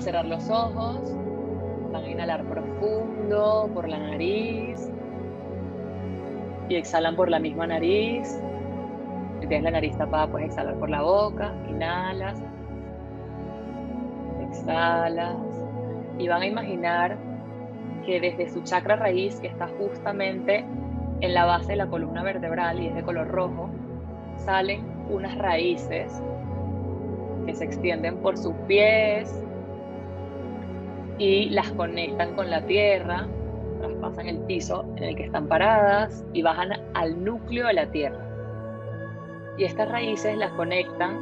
cerrar los ojos, van a inhalar profundo por la nariz y exhalan por la misma nariz. Si tienes la nariz tapada, puedes exhalar por la boca. Inhalas, exhalas y van a imaginar que desde su chakra raíz, que está justamente en la base de la columna vertebral y es de color rojo, salen unas raíces que se extienden por sus pies y las conectan con la tierra, traspasan el piso en el que están paradas y bajan al núcleo de la tierra. Y estas raíces las conectan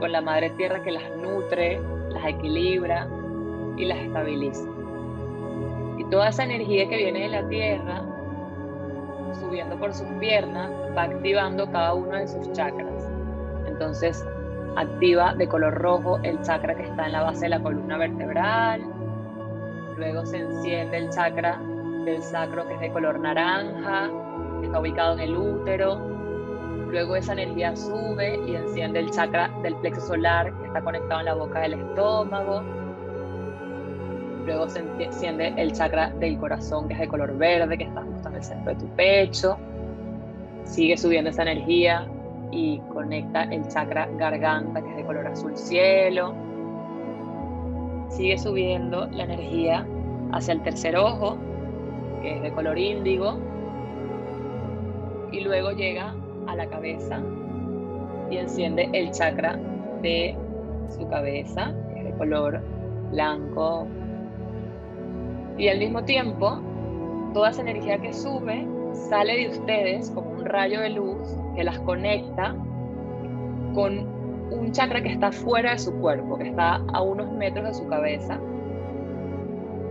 con la madre tierra que las nutre, las equilibra y las estabiliza. Y toda esa energía que viene de la tierra, subiendo por sus piernas, va activando cada uno de sus chakras. Entonces, activa de color rojo el chakra que está en la base de la columna vertebral. Luego se enciende el chakra del sacro que es de color naranja, que está ubicado en el útero. Luego esa energía sube y enciende el chakra del plexo solar que está conectado en la boca del estómago. Luego se enciende el chakra del corazón que es de color verde, que está justo en el centro de tu pecho. Sigue subiendo esa energía y conecta el chakra garganta que es de color azul cielo. Sigue subiendo la energía hacia el tercer ojo que es de color índigo. Y luego llega a la cabeza y enciende el chakra de su cabeza, que es de color blanco. Y al mismo tiempo, toda esa energía que sube sale de ustedes como un rayo de luz que las conecta con un chakra que está fuera de su cuerpo, que está a unos metros de su cabeza.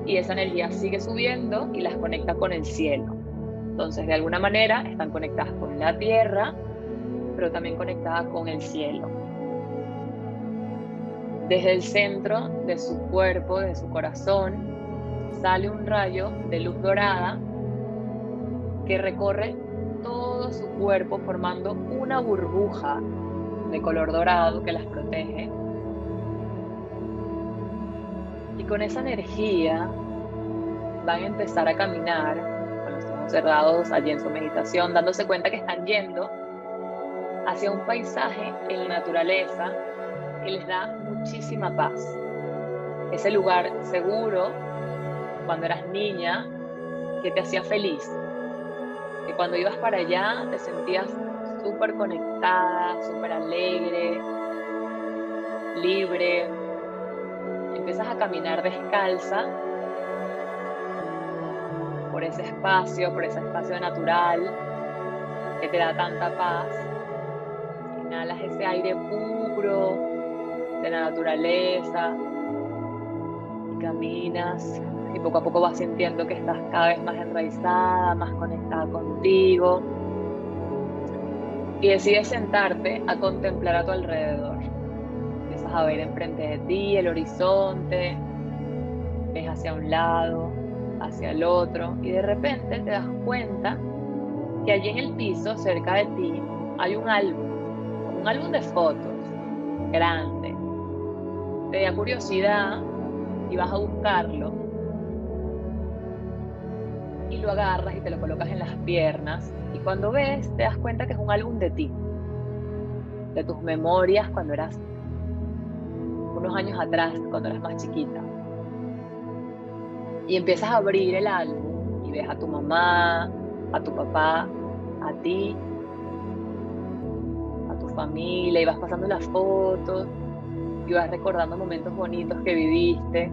Y esa energía sigue subiendo y las conecta con el cielo. Entonces, de alguna manera, están conectadas con la tierra, pero también conectadas con el cielo. Desde el centro de su cuerpo, de su corazón, sale un rayo de luz dorada que recorre todo su cuerpo formando una burbuja de color dorado que las protege. Y con esa energía van a empezar a caminar con los ojos cerrados allí en su meditación, dándose cuenta que están yendo hacia un paisaje en la naturaleza que les da muchísima paz. Ese lugar seguro cuando eras niña que te hacía feliz, que cuando ibas para allá te sentías súper conectada, súper alegre, libre. Empiezas a caminar descalza por ese espacio, por ese espacio natural que te da tanta paz. Inhalas ese aire puro de la naturaleza y caminas y poco a poco vas sintiendo que estás cada vez más enraizada, más conectada contigo. Y decides sentarte a contemplar a tu alrededor. Empiezas a ver enfrente de ti el horizonte, ves hacia un lado, hacia el otro, y de repente te das cuenta que allí en el piso, cerca de ti, hay un álbum, un álbum de fotos, grande. Te da curiosidad y vas a buscarlo y lo agarras y te lo colocas en las piernas y cuando ves te das cuenta que es un álbum de ti, de tus memorias cuando eras unos años atrás, cuando eras más chiquita. Y empiezas a abrir el álbum y ves a tu mamá, a tu papá, a ti, a tu familia y vas pasando las fotos y vas recordando momentos bonitos que viviste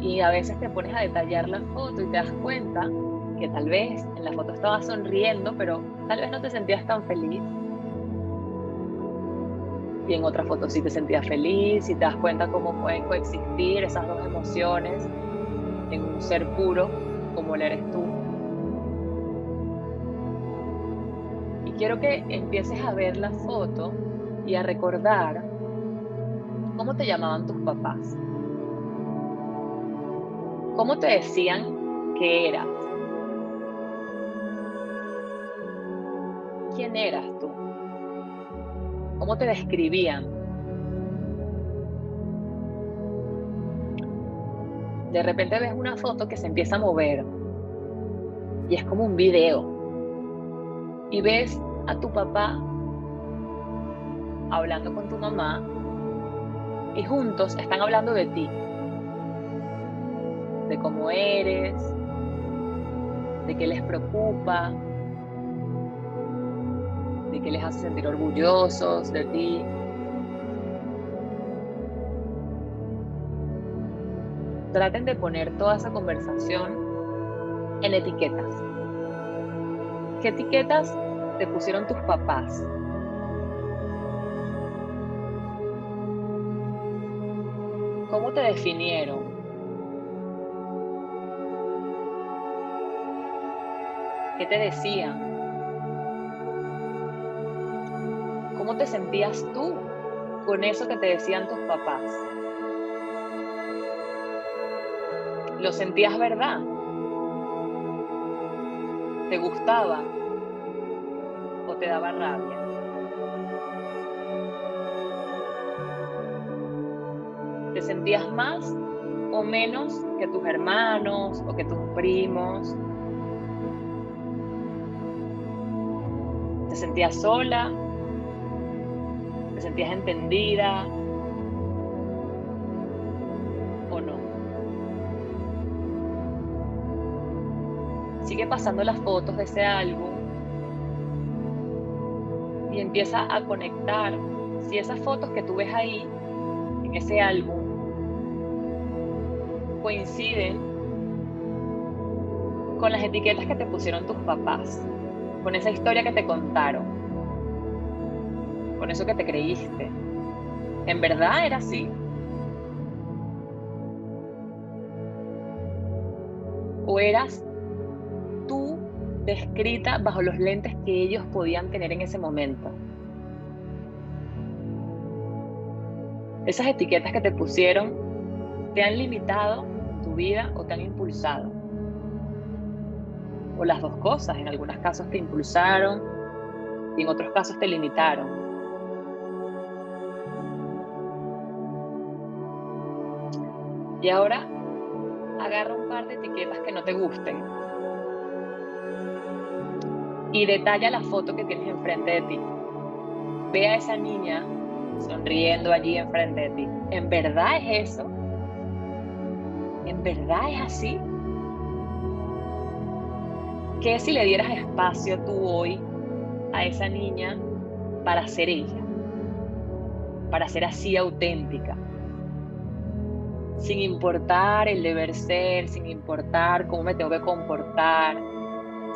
y a veces te pones a detallar la foto y te das cuenta que tal vez en la foto estabas sonriendo, pero tal vez no te sentías tan feliz. Y en otra foto sí te sentías feliz y te das cuenta cómo pueden coexistir esas dos emociones en un ser puro como lo eres tú. Y quiero que empieces a ver la foto y a recordar cómo te llamaban tus papás. ¿Cómo te decían que eras? ¿Quién eras tú? ¿Cómo te describían? de repente ves una foto que se empieza a mover y es como un video. Y ves a tu papá hablando con tu mamá y juntos están hablando de ti, de cómo eres, de qué les preocupa, de qué les hace sentir orgullosos de ti. Traten de poner toda esa conversación en etiquetas. ¿Qué etiquetas te pusieron tus papás? ¿Cómo te definieron? ¿Qué te decían? ¿Cómo te sentías tú con eso que te decían tus papás? ¿Lo sentías verdad? ¿Te gustaba? ¿O te daba rabia? ¿Te sentías más o menos que tus hermanos o que tus primos? ¿Te sentías sola? ¿Te sentías entendida? ¿O no? Sigue pasando las fotos de ese álbum y empieza a conectar si esas fotos que tú ves ahí en ese álbum coinciden con las etiquetas que te pusieron tus papás, con esa historia que te contaron, con eso que te creíste. ¿En verdad era así? ¿O eras tú descrita bajo los lentes que ellos podían tener en ese momento? Esas etiquetas que te pusieron te han limitado tu vida o te han impulsado. O las dos cosas, en algunos casos te impulsaron y en otros casos te limitaron. Y ahora agarra un par de etiquetas que no te gusten y detalla la foto que tienes enfrente de ti. Ve a esa niña sonriendo allí enfrente de ti. ¿En verdad es eso? ¿En verdad es así? ¿Qué si le dieras espacio tú hoy a esa niña para ser ella? Para ser así auténtica. Sin importar el deber ser, sin importar cómo me tengo que comportar,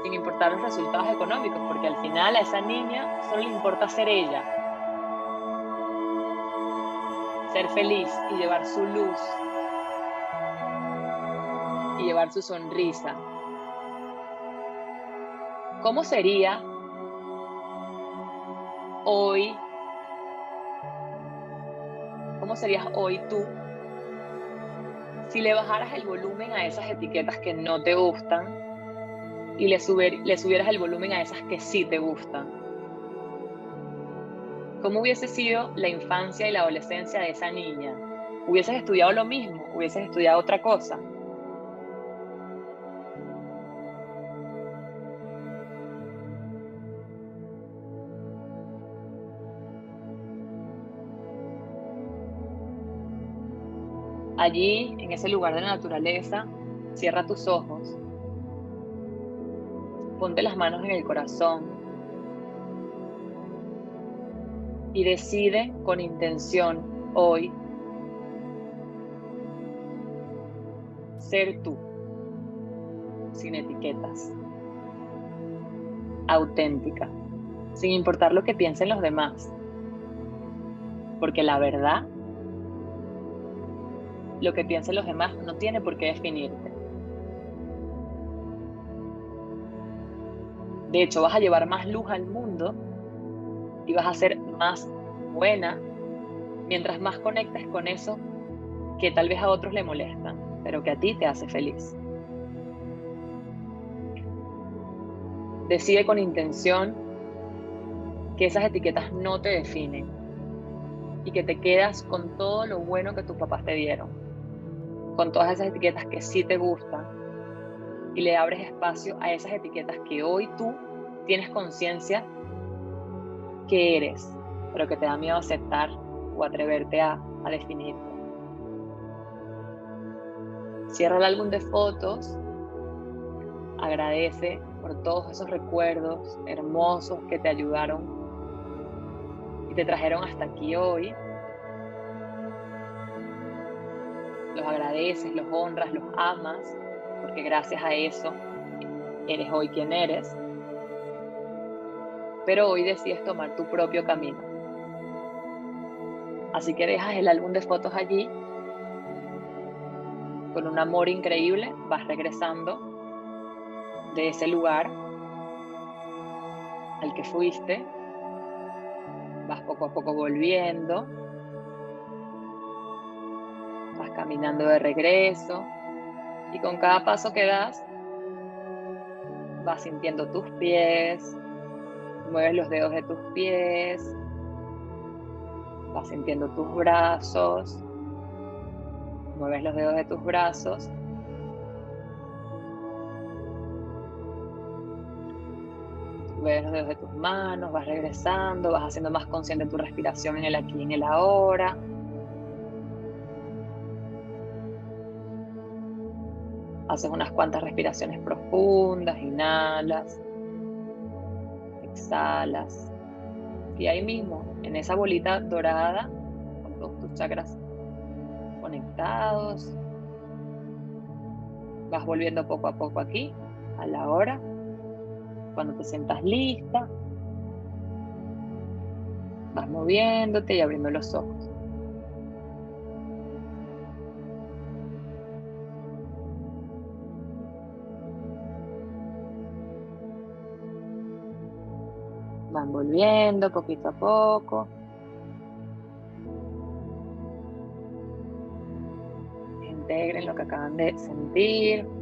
sin importar los resultados económicos, porque al final a esa niña solo le importa ser ella. Ser feliz y llevar su luz y llevar su sonrisa. ¿Cómo sería hoy? ¿Cómo serías hoy tú si le bajaras el volumen a esas etiquetas que no te gustan y le, subieras el volumen a esas que sí te gustan? ¿Cómo hubiese sido la infancia y la adolescencia de esa niña? ¿Hubieses estudiado lo mismo? ¿Hubieses estudiado otra cosa? Allí, en ese lugar de la naturaleza, cierra tus ojos. Ponte las manos en el corazón. Y decide con intención hoy ser tú, sin etiquetas, auténtica, sin importar lo que piensen los demás. Porque la verdad lo que piensen los demás no tiene por qué definirte. De hecho, vas a llevar más luz al mundo y vas a ser más buena mientras más conectes con eso que tal vez a otros le molesta, pero que a ti te hace feliz. Decide con intención que esas etiquetas no te definen y que te quedas con todo lo bueno que tus papás te dieron con todas esas etiquetas que sí te gustan y le abres espacio a esas etiquetas que hoy tú tienes conciencia que eres, pero que te da miedo aceptar o atreverte a, a definirte. Cierra el álbum de fotos, agradece por todos esos recuerdos hermosos que te ayudaron y te trajeron hasta aquí hoy. Los agradeces, los honras, los amas, porque gracias a eso eres hoy quien eres. Pero hoy decides tomar tu propio camino. Así que dejas el álbum de fotos allí. Con un amor increíble vas regresando de ese lugar al que fuiste. Vas poco a poco volviendo. Caminando de regreso. Y con cada paso que das, vas sintiendo tus pies. Mueves los dedos de tus pies. Vas sintiendo tus brazos. Mueves los dedos de tus brazos ves los dedos de tus manos, vas regresando, vas haciendo más consciente tu respiración en el aquí y en el ahora. Haces unas cuantas respiraciones profundas, inhalas, exhalas. Y ahí mismo, en esa bolita dorada, con todos tus chakras conectados, vas volviendo poco a poco aquí, a la hora cuando te sientas lista, vas moviéndote y abriendo los ojos. Van volviendo poquito a poco. Integren lo que acaban de sentir.